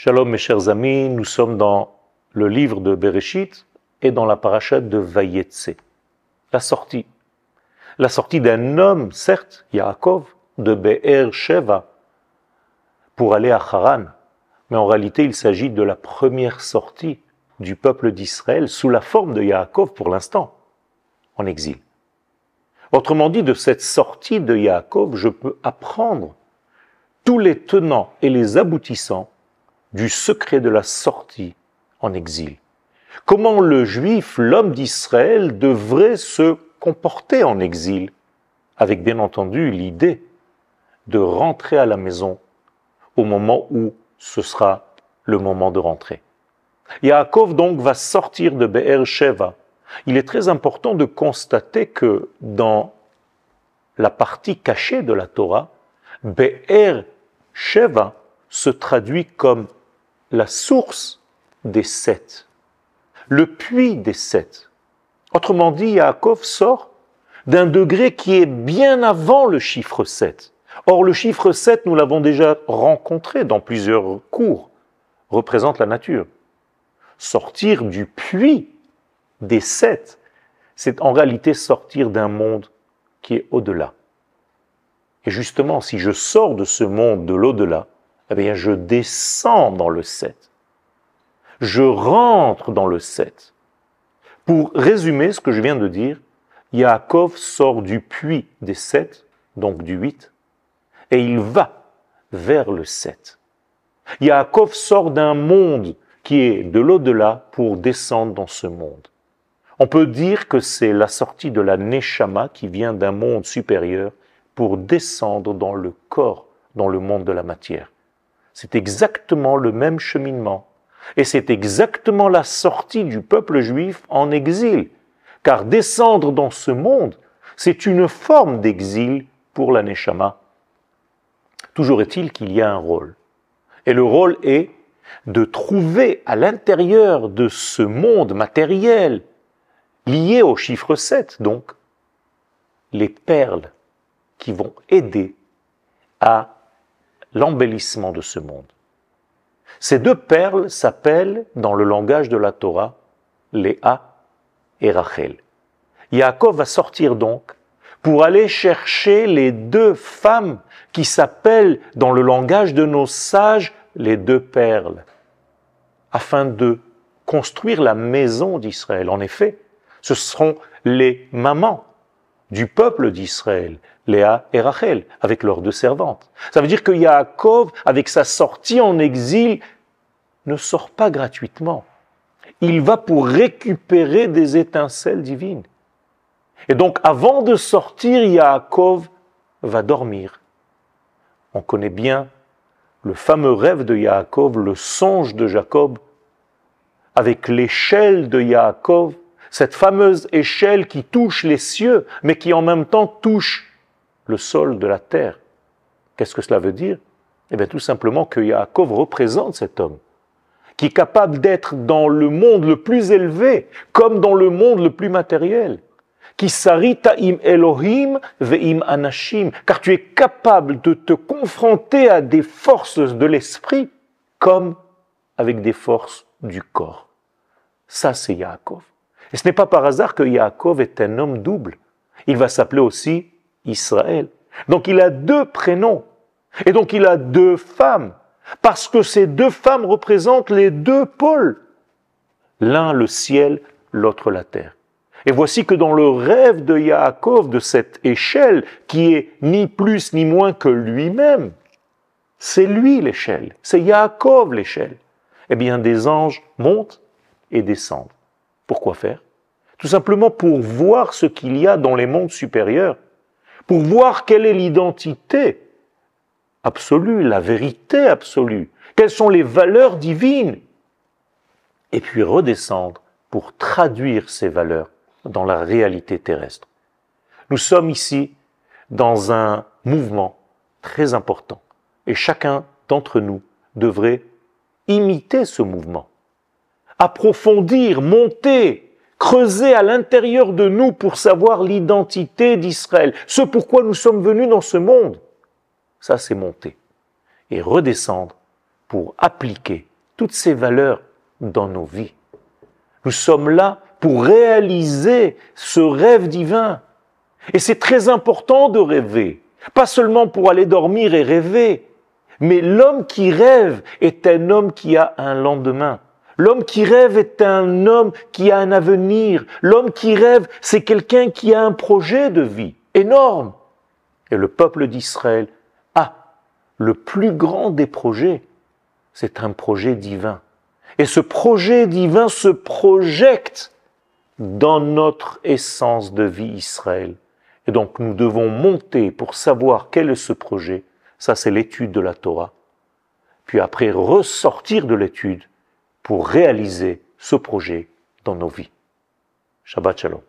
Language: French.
Shalom mes chers amis, nous sommes dans le livre de Bereshit et dans la parachute de Vayetse. La sortie. La sortie d'un homme, certes, Yaakov, de Be'er Sheva, pour aller à Haran. Mais en réalité, il s'agit de la première sortie du peuple d'Israël sous la forme de Yaakov pour l'instant, en exil. Autrement dit, de cette sortie de Yaakov, je peux apprendre tous les tenants et les aboutissants du secret de la sortie en exil. Comment le juif, l'homme d'Israël, devrait se comporter en exil, avec bien entendu l'idée de rentrer à la maison au moment où ce sera le moment de rentrer. Yaakov donc va sortir de Be'er Sheva. Il est très important de constater que dans la partie cachée de la Torah, Be'er Sheva se traduit comme la source des sept, le puits des sept. Autrement dit, Yaakov sort d'un degré qui est bien avant le chiffre 7. Or, le chiffre 7, nous l'avons déjà rencontré dans plusieurs cours, représente la nature. Sortir du puits des sept, c'est en réalité sortir d'un monde qui est au-delà. Et justement, si je sors de ce monde de l'au-delà, eh bien, je descends dans le 7. Je rentre dans le 7. Pour résumer ce que je viens de dire, Yaakov sort du puits des 7, donc du 8, et il va vers le 7. Yaakov sort d'un monde qui est de l'au-delà pour descendre dans ce monde. On peut dire que c'est la sortie de la Neshama qui vient d'un monde supérieur pour descendre dans le corps, dans le monde de la matière. C'est exactement le même cheminement. Et c'est exactement la sortie du peuple juif en exil. Car descendre dans ce monde, c'est une forme d'exil pour la Neshama. Toujours est-il qu'il y a un rôle. Et le rôle est de trouver à l'intérieur de ce monde matériel, lié au chiffre 7 donc, les perles qui vont aider à l'embellissement de ce monde. Ces deux perles s'appellent, dans le langage de la Torah, Léa et Rachel. Yaakov va sortir donc pour aller chercher les deux femmes qui s'appellent, dans le langage de nos sages, les deux perles, afin de construire la maison d'Israël. En effet, ce seront les mamans du peuple d'Israël, Léa et Rachel, avec leurs deux servantes. Ça veut dire que Yaakov, avec sa sortie en exil, ne sort pas gratuitement. Il va pour récupérer des étincelles divines. Et donc, avant de sortir, Yaakov va dormir. On connaît bien le fameux rêve de Yaakov, le songe de Jacob, avec l'échelle de Yaakov, cette fameuse échelle qui touche les cieux, mais qui en même temps touche le sol de la terre. Qu'est-ce que cela veut dire? Eh bien tout simplement que Yaakov représente cet homme, qui est capable d'être dans le monde le plus élevé, comme dans le monde le plus matériel. Qui sarita im Elohim ve'im anashim, car tu es capable de te confronter à des forces de l'esprit comme avec des forces du corps. Ça, c'est Yaakov. Et ce n'est pas par hasard que Yaakov est un homme double. Il va s'appeler aussi Israël. Donc il a deux prénoms. Et donc il a deux femmes. Parce que ces deux femmes représentent les deux pôles. L'un le ciel, l'autre la terre. Et voici que dans le rêve de Yaakov, de cette échelle, qui est ni plus ni moins que lui-même, c'est lui l'échelle, c'est Yaakov l'échelle. Eh bien, des anges montent et descendent. Pourquoi faire? Tout simplement pour voir ce qu'il y a dans les mondes supérieurs pour voir quelle est l'identité absolue, la vérité absolue, quelles sont les valeurs divines, et puis redescendre pour traduire ces valeurs dans la réalité terrestre. Nous sommes ici dans un mouvement très important, et chacun d'entre nous devrait imiter ce mouvement, approfondir, monter creuser à l'intérieur de nous pour savoir l'identité d'Israël, ce pourquoi nous sommes venus dans ce monde. Ça, c'est monter et redescendre pour appliquer toutes ces valeurs dans nos vies. Nous sommes là pour réaliser ce rêve divin. Et c'est très important de rêver, pas seulement pour aller dormir et rêver, mais l'homme qui rêve est un homme qui a un lendemain. L'homme qui rêve est un homme qui a un avenir. L'homme qui rêve, c'est quelqu'un qui a un projet de vie énorme. Et le peuple d'Israël a le plus grand des projets. C'est un projet divin. Et ce projet divin se projette dans notre essence de vie Israël. Et donc nous devons monter pour savoir quel est ce projet. Ça, c'est l'étude de la Torah. Puis après, ressortir de l'étude pour réaliser ce projet dans nos vies. Shabbat Shalom.